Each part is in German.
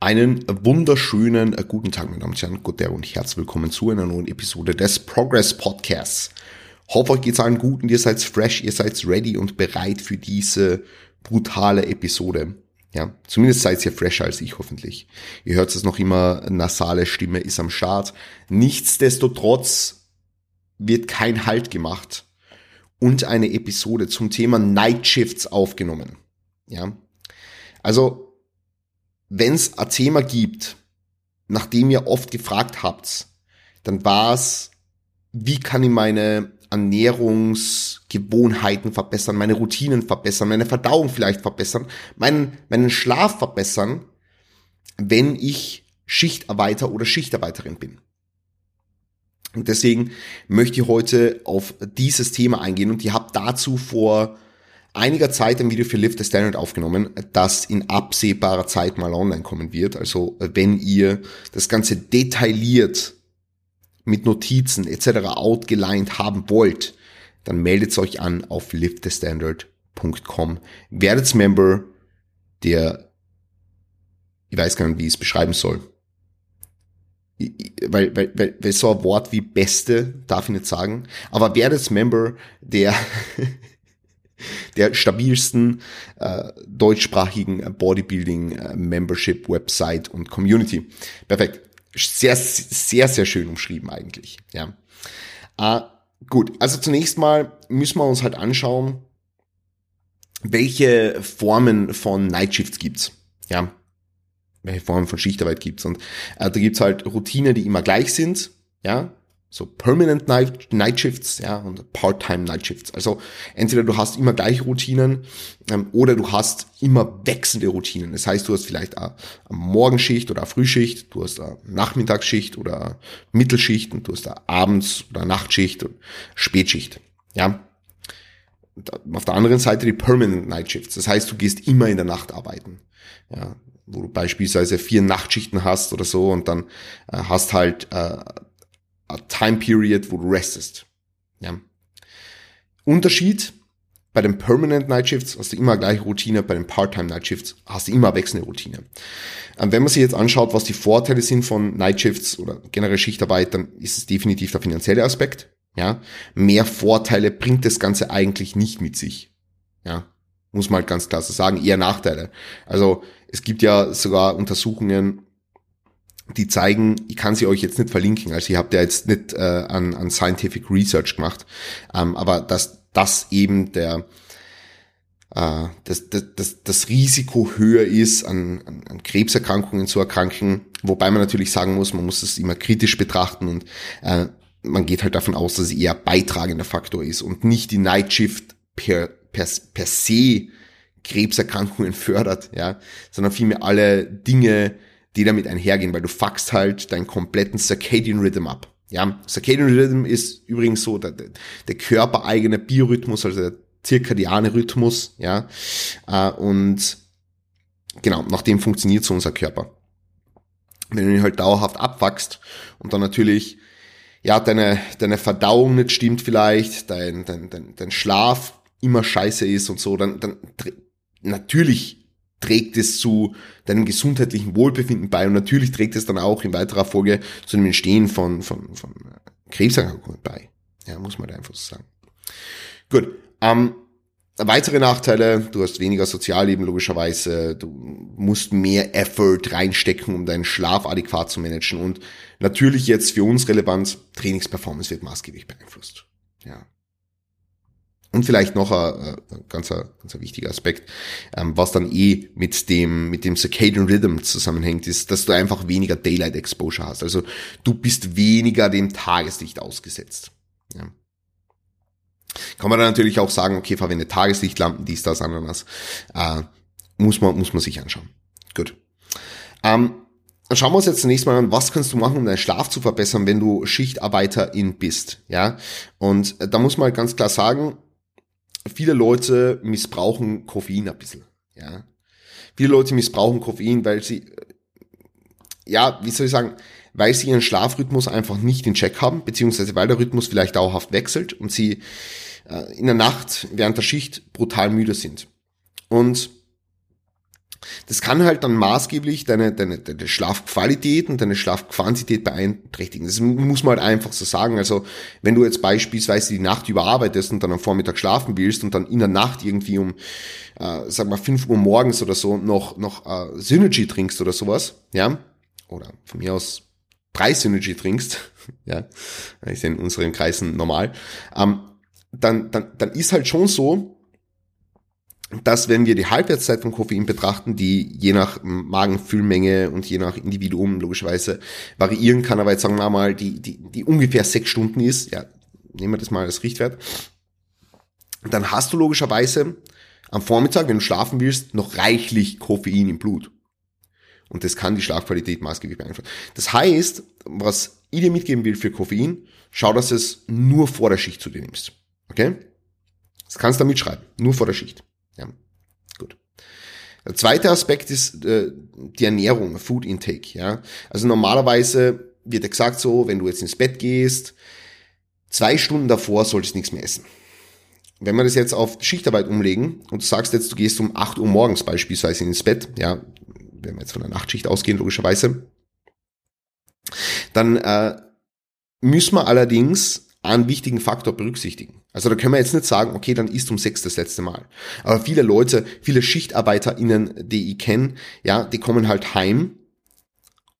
Einen wunderschönen äh, guten Tag, meine Damen und Herren, guten und herzlich willkommen zu einer neuen Episode des Progress Podcasts. Hoffe, euch geht's allen gut und ihr seid fresh, ihr seid ready und bereit für diese brutale Episode. Ja, zumindest seid ihr fresher als ich hoffentlich. Ihr hört es noch immer, nasale Stimme ist am Start. Nichtsdestotrotz wird kein Halt gemacht und eine Episode zum Thema Night Shifts aufgenommen. Ja, also wenn es ein Thema gibt, nachdem ihr oft gefragt habt, dann war es, wie kann ich meine Ernährungsgewohnheiten verbessern, meine Routinen verbessern, meine Verdauung vielleicht verbessern, meinen, meinen Schlaf verbessern, wenn ich Schichtarbeiter oder Schichtarbeiterin bin. Und deswegen möchte ich heute auf dieses Thema eingehen und ich habe dazu vor einiger Zeit ein Video für Lift the Standard aufgenommen, das in absehbarer Zeit mal online kommen wird. Also wenn ihr das Ganze detailliert mit Notizen etc. outgelined haben wollt, dann meldet euch an auf liftthestandard.com. Werdet Member der, ich weiß gar nicht, wie ich es beschreiben soll. Weil, weil, weil, weil so ein Wort wie Beste darf ich nicht sagen, aber werdet Member der der stabilsten äh, deutschsprachigen äh, Membership Website und Community. Perfekt. Sehr, sehr, sehr schön umschrieben eigentlich. Ja. Äh, gut, also zunächst mal müssen wir uns halt anschauen, welche Formen von Nightshifts gibt's. Ja. Welche Formen von Schichtarbeit gibt's. Und äh, da gibt's halt Routinen, die immer gleich sind. Ja, so Permanent Night, Night Shifts, ja, und Part-Time Night Shifts. Also entweder du hast immer gleiche Routinen ähm, oder du hast immer wechselnde Routinen. Das heißt, du hast vielleicht eine, Morgenschicht oder eine Frühschicht, du hast eine Nachmittagsschicht oder eine Mittelschicht und du hast eine Abends- oder Nachtschicht und Spätschicht, ja. Und auf der anderen Seite die Permanent Night Shifts. Das heißt, du gehst immer in der Nacht arbeiten, ja, wo du beispielsweise vier Nachtschichten hast oder so und dann äh, hast halt äh, Time Period, wo du restest. Ja. Unterschied bei den Permanent Night Shifts hast du immer gleiche Routine, bei den Part-Time Night Shifts hast du immer wechselnde Routine. Ähm, wenn man sich jetzt anschaut, was die Vorteile sind von Night Shifts oder generell Schichtarbeit, dann ist es definitiv der finanzielle Aspekt. Ja, mehr Vorteile bringt das Ganze eigentlich nicht mit sich. Ja, muss man halt ganz klar so sagen, eher Nachteile. Also es gibt ja sogar Untersuchungen, die zeigen, ich kann sie euch jetzt nicht verlinken, also ihr habt ja jetzt nicht äh, an, an Scientific Research gemacht, ähm, aber dass das eben der äh, das, das, das, das Risiko höher ist, an, an, an Krebserkrankungen zu erkranken, wobei man natürlich sagen muss, man muss es immer kritisch betrachten und äh, man geht halt davon aus, dass es eher beitragender Faktor ist und nicht die Night Shift per, per, per se Krebserkrankungen fördert, ja, sondern vielmehr alle Dinge, die damit einhergehen, weil du fuckst halt deinen kompletten Circadian Rhythm ab. Ja, Circadian Rhythm ist übrigens so der, der körpereigene Biorhythmus, also der zirkadiane Rhythmus, ja, äh, und genau, nach dem funktioniert so unser Körper. Wenn du ihn halt dauerhaft abwachst und dann natürlich, ja, deine, deine Verdauung nicht stimmt vielleicht, dein, dein, dein, dein Schlaf immer scheiße ist und so, dann, dann natürlich trägt es zu deinem gesundheitlichen Wohlbefinden bei und natürlich trägt es dann auch in weiterer Folge zu dem Entstehen von, von, von Krebserkrankungen bei. Ja, muss man einfach so sagen. Gut. Ähm, weitere Nachteile, du hast weniger Sozialleben logischerweise, du musst mehr Effort reinstecken, um deinen Schlaf adäquat zu managen und natürlich jetzt für uns relevant, Trainingsperformance wird maßgeblich beeinflusst. Ja, und vielleicht noch ein, ganz, ein, ganz ein wichtiger Aspekt, ähm, was dann eh mit dem, mit dem Circadian Rhythm zusammenhängt, ist, dass du einfach weniger Daylight Exposure hast. Also du bist weniger dem Tageslicht ausgesetzt. Ja. Kann man dann natürlich auch sagen, okay, verwende Tageslichtlampen, dies, das, anderes. Äh, muss man, muss man sich anschauen. Gut. Ähm, dann schauen wir uns jetzt zunächst mal an, was kannst du machen, um deinen Schlaf zu verbessern, wenn du Schichtarbeiterin bist, ja? Und da muss man halt ganz klar sagen, viele Leute missbrauchen Koffein ein bisschen. Ja. Viele Leute missbrauchen Koffein, weil sie, ja, wie soll ich sagen, weil sie ihren Schlafrhythmus einfach nicht in Check haben, beziehungsweise weil der Rhythmus vielleicht dauerhaft wechselt und sie äh, in der Nacht während der Schicht brutal müde sind. Und Das kann halt dann maßgeblich deine, deine, deine Schlafqualität und deine Schlafquantität beeinträchtigen. Das muss man halt einfach so sagen. Also wenn du jetzt beispielsweise die Nacht überarbeitest und dann am Vormittag schlafen willst und dann in der Nacht irgendwie um, äh, sag mal, 5 Uhr morgens oder so noch, noch äh, Synergy trinkst oder sowas, ja, oder von mir aus drei Synergy trinkst, ja, ist ja in unseren Kreisen normal, ähm, dann, dann, dann ist halt schon so, dass wenn wir die Halbwertszeit von Koffein betrachten, die je nach Magenfüllmenge und je nach Individuum logischerweise variieren kann, aber jetzt sagen wir mal, die, die, die ungefähr sechs Stunden ist, ja, nehmen wir das mal als Richtwert, dann hast du logischerweise am Vormittag, wenn du schlafen willst, noch reichlich Koffein im Blut. Und das kann die Schlafqualität maßgeblich beeinflussen. Das heißt, was ich dir mitgeben will für Koffein, schau, dass es nur vor der Schicht zu dir nimmst. Okay? Das kannst du da mitschreiben. Nur vor der Schicht. Der zweite Aspekt ist äh, die Ernährung, Food Intake. Ja, also normalerweise wird ja gesagt so, wenn du jetzt ins Bett gehst, zwei Stunden davor solltest du nichts mehr essen. Wenn wir das jetzt auf Schichtarbeit umlegen und du sagst jetzt, du gehst um 8 Uhr morgens beispielsweise ins Bett, ja, wenn wir jetzt von der Nachtschicht ausgehen, logischerweise, dann äh, müssen wir allerdings einen wichtigen Faktor berücksichtigen. Also da können wir jetzt nicht sagen, okay, dann ist um sechs das letzte Mal. Aber viele Leute, viele SchichtarbeiterInnen, die ich kenne, ja, die kommen halt heim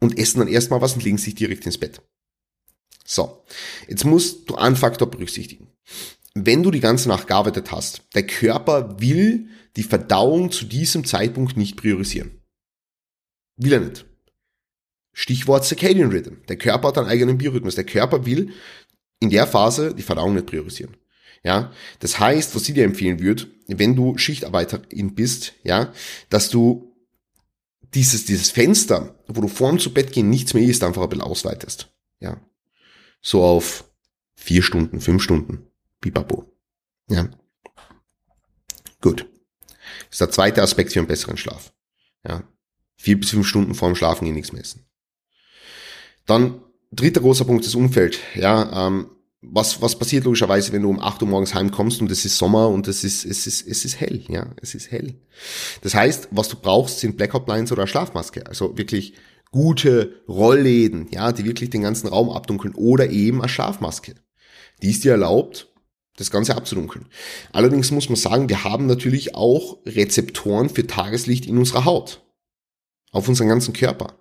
und essen dann erstmal was und legen sich direkt ins Bett. So, jetzt musst du einen Faktor berücksichtigen. Wenn du die ganze Nacht gearbeitet hast, der Körper will die Verdauung zu diesem Zeitpunkt nicht priorisieren. Will er nicht. Stichwort Circadian Rhythm. Der Körper hat einen eigenen Biorhythmus. Der Körper will in der Phase die Verdauung nicht priorisieren. Ja, das heißt, was ich dir empfehlen würde, wenn du Schichtarbeiterin bist, ja, dass du dieses, dieses Fenster, wo du vorm zu Bett gehen nichts mehr isst, einfach ein bisschen ausweitest. Ja. So auf vier Stunden, fünf Stunden. Pipapo. Ja. Gut. Das ist der zweite Aspekt für einen besseren Schlaf. Ja. Vier bis fünf Stunden vorm Schlafen gehen nichts mehr essen. Dann dritter großer Punkt, das Umfeld. Ja, ähm, was, was passiert logischerweise, wenn du um 8 Uhr morgens heimkommst und es ist Sommer und es ist, es ist, es ist hell, ja, es ist hell. Das heißt, was du brauchst, sind Blackout Blinds oder Schlafmaske. Also wirklich gute Rollläden, ja, die wirklich den ganzen Raum abdunkeln oder eben eine Schlafmaske. Die ist dir erlaubt, das Ganze abzudunkeln. Allerdings muss man sagen, wir haben natürlich auch Rezeptoren für Tageslicht in unserer Haut. Auf unseren ganzen Körper.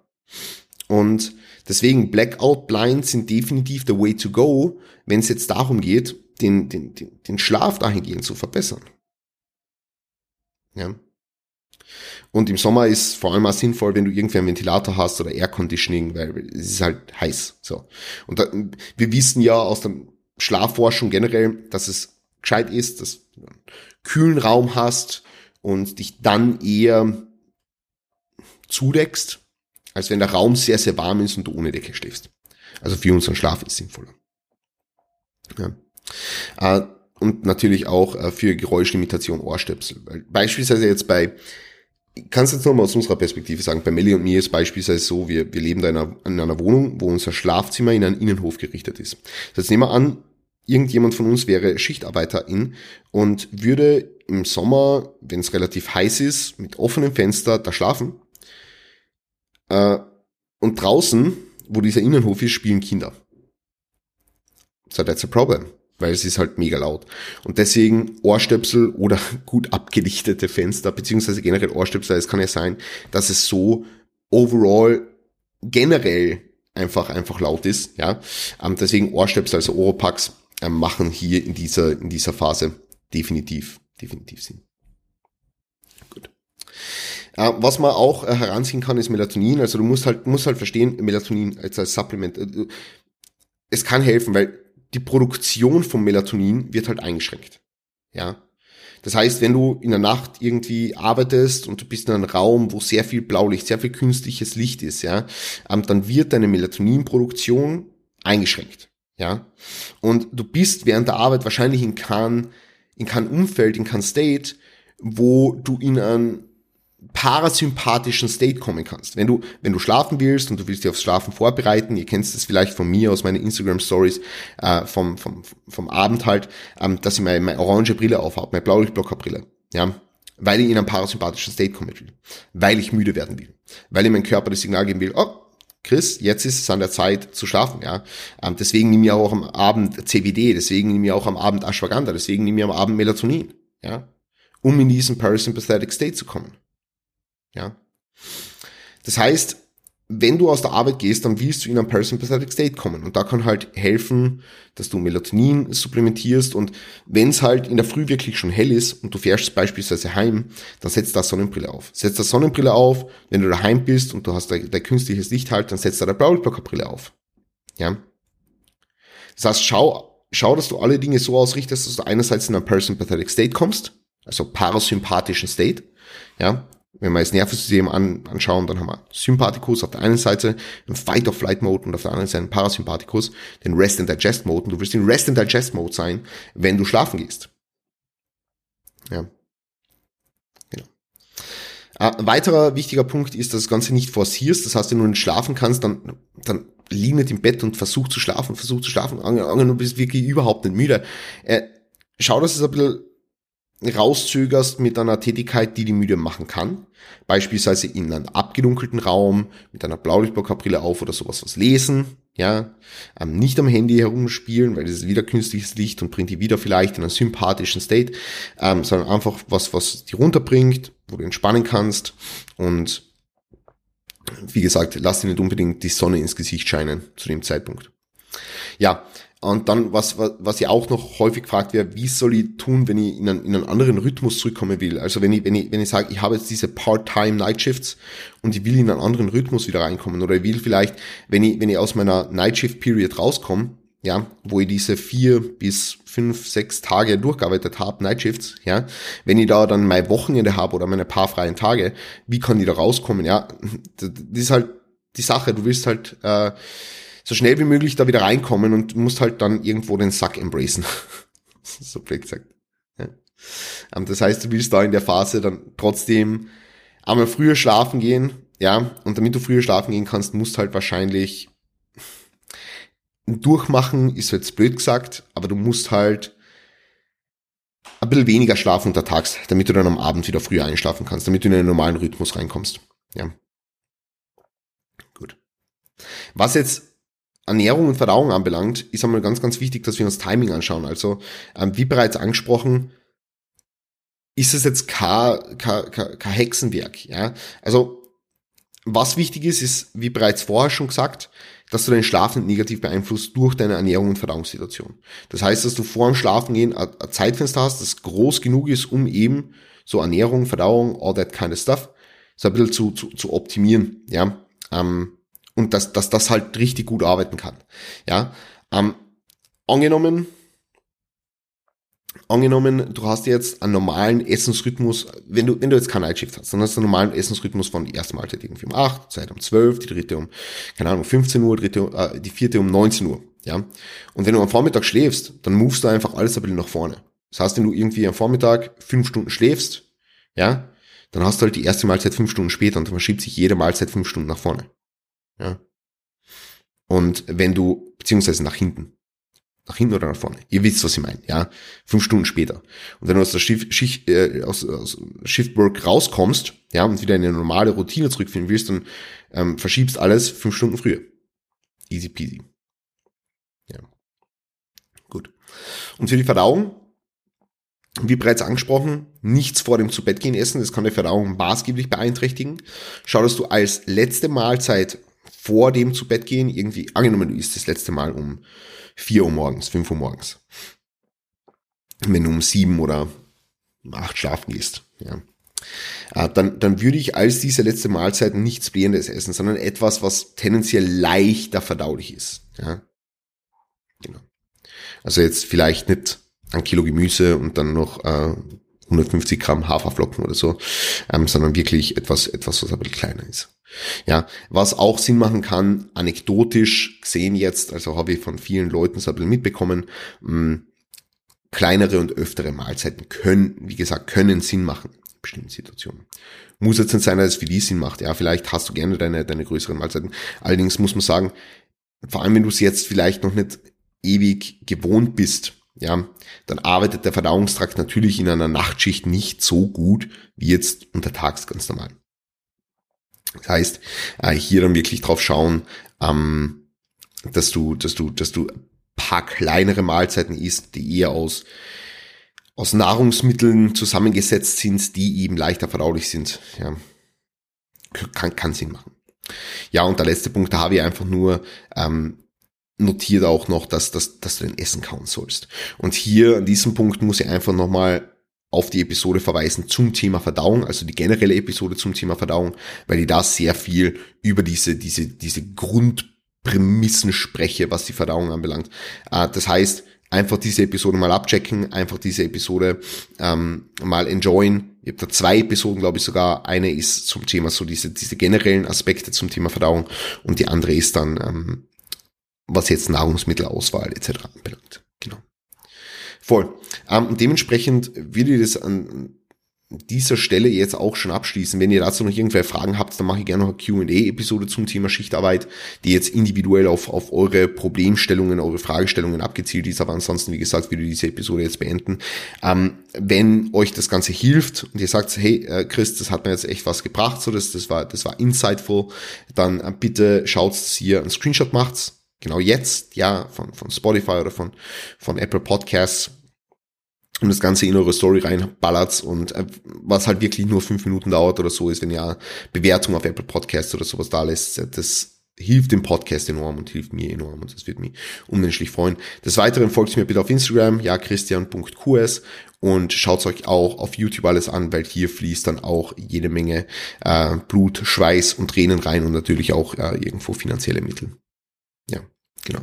Und Deswegen Blackout Blinds sind definitiv the way to go, wenn es jetzt darum geht, den, den, den, den Schlaf dahingehend zu verbessern. Ja. Und im Sommer ist vor allem auch sinnvoll, wenn du irgendwie einen Ventilator hast oder Air Conditioning, weil es ist halt heiß. So. Und da, wir wissen ja aus der Schlafforschung generell, dass es gescheit ist, dass du einen kühlen Raum hast und dich dann eher zudeckst als wenn der Raum sehr, sehr warm ist und du ohne Decke schläfst. Also für unseren Schlaf ist sinnvoller. Ja. Äh, und natürlich auch äh, für Geräuschlimitation Ohrstöpsel. Beispielsweise jetzt bei, ich kann es jetzt nochmal aus unserer Perspektive sagen, bei Melly und mir ist beispielsweise so, wir, wir leben da in einer, in einer Wohnung, wo unser Schlafzimmer in einen Innenhof gerichtet ist. Jetzt nehmen wir an, irgendjemand von uns wäre Schichtarbeiterin und würde im Sommer, wenn es relativ heiß ist, mit offenem Fenster da schlafen äh, und draußen, wo dieser Innenhof ist, spielen Kinder. So, that's a problem, weil es ist halt mega laut. Und deswegen Ohrstöpsel oder gut abgelichtete Fenster, beziehungsweise generell Ohrstöpsel, es kann ja sein, dass es so overall generell einfach, einfach laut ist, ja. Ähm, deswegen Ohrstöpsel, also Oropax, ähm, machen hier in dieser, in dieser Phase definitiv, definitiv Sinn. Äh, was man auch äh, heranziehen kann, ist Melatonin. Also du musst halt, musst halt verstehen, Melatonin als, als Supplement. Äh, es kann helfen, weil die Produktion von Melatonin wird halt eingeschränkt. Ja. Das heißt, wenn du in der Nacht irgendwie arbeitest und du bist in einem Raum, wo sehr viel Blaulicht, sehr viel künstliches Licht ist, ja, ähm, dann wird deine Melatoninproduktion eingeschränkt. Ja. Und du bist während der Arbeit wahrscheinlich in kein, in kein Umfeld, in kein State, wo du in einem parasympathischen State kommen kannst. Wenn du, wenn du schlafen willst und du willst dich aufs Schlafen vorbereiten, ihr kennt es vielleicht von mir aus meinen Instagram Stories äh, vom, vom, vom Abend halt, ähm, dass ich meine, meine orange Brille aufhabe, meine Blaulichtblockerbrille. Ja, weil ich in einen parasympathischen State kommen will, weil ich müde werden will, weil ich meinem Körper das Signal geben will, oh, Chris, jetzt ist es an der Zeit zu schlafen, ja. Ähm, deswegen nehme ich auch am Abend CBD, deswegen nehme ich auch am Abend Ashwagandha, deswegen nehme ich am Abend Melatonin, ja, um in diesen Parasympathetic State zu kommen, ja. Das heißt, wenn du aus der Arbeit gehst, dann willst du in einen Parasympathetic State kommen. Und da kann halt helfen, dass du Melatonin supplementierst. Und wenn es halt in der Früh wirklich schon hell ist und du fährst beispielsweise heim, dann setzt da Sonnenbrille auf. Setzt da Sonnenbrille auf, wenn du daheim bist und du hast dein, künstliches Licht halt, dann setzt da der Blaulichtblockerbrille auf. Ja. Das heißt, schau, schau, dass du alle Dinge so ausrichtest, dass du einerseits in einen Parasympathetic State kommst, also parasympathischen State, ja, wenn wir das Nervensystem an, anschauen, dann haben wir Sympathikus auf der einen Seite, den Fight-of-Flight-Mode und auf der anderen Seite den Parasympathikus, den Rest-and-Digest-Mode. Und du willst in Rest-and-Digest-Mode sein, wenn du schlafen gehst. Ja. Genau. Ein weiterer wichtiger Punkt ist, dass das Ganze nicht forcierst. Das heißt, wenn du nicht schlafen kannst, dann, dann lieg nicht im Bett und versuch zu schlafen, versuch zu schlafen. Angenommen, du bist wirklich überhaupt nicht müde. Äh, schau, dass es ein bisschen rauszögerst mit einer Tätigkeit, die die müde machen kann. Beispielsweise in einem abgedunkelten Raum mit einer Blaulichtblockerbrille auf oder sowas was lesen. Ja, ähm, nicht am Handy herumspielen, weil das ist wieder künstliches Licht und bringt die wieder vielleicht in einen sympathischen State, ähm, sondern einfach was, was die runterbringt, wo du entspannen kannst und wie gesagt, lass dir nicht unbedingt die Sonne ins Gesicht scheinen zu dem Zeitpunkt. Ja, und dann, was, was, was ja auch noch häufig gefragt wird, wie soll ich tun, wenn ich in einen, in einen anderen Rhythmus zurückkommen will? Also wenn ich, wenn ich, wenn ich sage, ich habe jetzt diese Part-Time Night Shifts und ich will in einen anderen Rhythmus wieder reinkommen oder ich will vielleicht, wenn ich, wenn ich aus meiner Night Shift Period rauskomme, ja, wo ich diese vier bis fünf, sechs Tage durchgearbeitet habe, Night Shifts, ja, wenn ich da dann mein Wochenende habe oder meine paar freien Tage, wie kann ich da rauskommen? Ja, das ist halt die Sache. Du willst halt äh, so schnell wie möglich da wieder reinkommen und musst halt dann irgendwo den Sack embracen. so blöd gesagt. Ja. Ähm, das heißt, du willst da in der Phase dann trotzdem einmal früher schlafen gehen, ja, und damit du früher schlafen gehen kannst, musst halt wahrscheinlich durchmachen, ist jetzt blöd gesagt, aber du musst halt ein bisschen weniger schlafen untertags, damit du dann am Abend wieder früher einschlafen kannst, damit du in einen normalen Rhythmus reinkommst. Ja. Gut. Was jetzt Ernährung und Verdauung anbelangt, ist einmal ganz, ganz wichtig, dass wir uns Timing anschauen. Also, ähm, wie bereits angesprochen, ist es jetzt kein, kein, kein, Hexenwerk. Ja? Also, was wichtig ist, ist, wie bereits vorher schon gesagt, dass du deinen Schlaf nicht negativ beeinflusst durch deine Ernährung und Verdauungssituation. Das heißt, dass du vor dem Schlafengehen ein Zeitfenster hast, das groß genug ist, um eben so Ernährung, Verdauung, all that kind of stuff, so ein bisschen zu, zu, zu optimieren. Ja, ähm, und dass, dass das halt richtig gut arbeiten kann. Ja, ähm, angenommen, angenommen, du hast jetzt einen normalen Essensrhythmus, wenn du, wenn du jetzt keinen Nightshift hast, dann hast du einen normalen Essensrhythmus von die erste Mahlzeit irgendwie um 8, Zeit um 12, die dritte um, keine Ahnung, 15 Uhr, dritte, äh, die vierte um 19 Uhr, ja. Und wenn du am Vormittag schläfst, dann movest du einfach alles ein bisschen nach vorne. Das heißt, wenn du irgendwie am Vormittag fünf Stunden schläfst, ja, dann hast du halt die erste Mahlzeit fünf Stunden später und dann verschiebt sich jede Mahlzeit fünf Stunden nach vorne. Ja. Und wenn du, beziehungsweise nach hinten, nach hinten oder nach vorne. Ihr wisst, was ich meine, ja. Fünf Stunden später. Und wenn du aus der Schiff, Schicht, äh, aus, aus Shiftwork rauskommst, ja, und wieder in eine normale Routine zurückfinden willst, dann ähm, verschiebst alles fünf Stunden früher. Easy peasy. Ja. Gut. Und für die Verdauung, wie bereits angesprochen, nichts vor dem Zubettgehen essen, das kann die Verdauung maßgeblich beeinträchtigen. Schau, dass du als letzte Mahlzeit vor dem zu Bett gehen irgendwie, angenommen, du isst das letzte Mal um 4 Uhr morgens, 5 Uhr morgens. Wenn du um 7 oder 8 schlafen gehst, ja. Äh, dann, dann würde ich als diese letzte Mahlzeit nichts Blähendes essen, sondern etwas, was tendenziell leichter verdaulich ist. Ja. Genau. Also jetzt vielleicht nicht ein Kilo Gemüse und dann noch äh, 150 Gramm Haferflocken oder so, ähm, sondern wirklich etwas, etwas, was bisschen kleiner ist. Ja, was auch Sinn machen kann, anekdotisch gesehen jetzt, also habe ich von vielen Leuten so ein bisschen mitbekommen, mh, hm, kleinere und öftere Mahlzeiten können, wie gesagt, können Sinn machen in bestimmten Situationen. Muss jetzt nicht sein, dass es für die Sinn macht. Ja, vielleicht hast du gerne deine, deine größeren Mahlzeiten. Allerdings muss man sagen, vor allem wenn du es jetzt vielleicht noch nicht ewig gewohnt bist, ja, dann arbeitet der Verdauungstrakt natürlich in einer Nachtschicht nicht so gut wie jetzt untertags ganz normal. Das heißt, äh, hier dann wirklich drauf schauen, ähm, dass du, dass du, dass du paar kleinere Mahlzeiten isst, die eher aus, aus Nahrungsmitteln zusammengesetzt sind, die eben leichter verdaulich sind. Ja. Kann, kann Sinn machen. Ja, und der letzte Punkt, da habe ich einfach nur ähm, notiert auch noch, dass, dass, dass du dein Essen kauen sollst. Und hier an diesem Punkt muss ich einfach nochmal auf die Episode verweisen zum Thema Verdauung, also die generelle Episode zum Thema Verdauung, weil ich da sehr viel über diese, diese, diese Grundprämissen spreche, was die Verdauung anbelangt. Äh, das heißt, einfach diese Episode mal abchecken, einfach diese Episode ähm, mal enjoyen. Ich habe da zwei Episoden, glaube ich sogar. Eine ist zum Thema so diese, diese generellen Aspekte zum Thema Verdauung und die andere ist dann, ähm, was jetzt Nahrungsmittelauswahl etc. anbelangt. Voll. Ähm, dementsprechend würde ich das an dieser Stelle jetzt auch schon abschließen. Wenn ihr dazu noch irgendwelche Fragen habt, dann mache ich gerne noch eine Q&A-Episode zum Thema Schichtarbeit, die jetzt individuell auf, auf eure Problemstellungen, eure Fragestellungen abgezielt ist. Aber ansonsten, wie gesagt, würde ich diese Episode jetzt beenden. Ähm, wenn euch das Ganze hilft und ihr sagt, hey, äh, Chris, das hat mir jetzt echt was gebracht, so das, das war, das war insightful, dann äh, bitte schaut, ihr einen Screenshot macht. Genau jetzt, ja, von, von Spotify oder von, von Apple Podcasts und das Ganze in eure Story reinballert und äh, was halt wirklich nur fünf Minuten dauert oder so ist, wenn ihr Bewertung auf Apple Podcasts oder sowas da lässt, das hilft dem Podcast enorm und hilft mir enorm und das wird mich unmenschlich freuen. Des Weiteren folgt mir bitte auf Instagram, ja, christian.qs und schaut euch auch auf YouTube alles an, weil hier fließt dann auch jede Menge äh, Blut, Schweiß und Tränen rein und natürlich auch äh, irgendwo finanzielle Mittel. Ja, genau.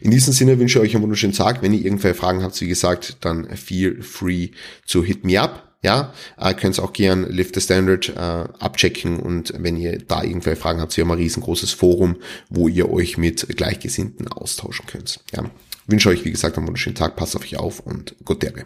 In diesem Sinne wünsche ich euch einen wunderschönen Tag. Wenn ihr irgendwelche Fragen habt, wie gesagt, dann feel free to hit me up. Ja, äh, könnt auch gern Lift the Standard äh, abchecken und wenn ihr da irgendwelche Fragen habt, wir haben ein riesengroßes Forum, wo ihr euch mit Gleichgesinnten austauschen könnt. Ja, wünsche euch, wie gesagt, einen wunderschönen Tag, passt auf euch auf und Gott derbe.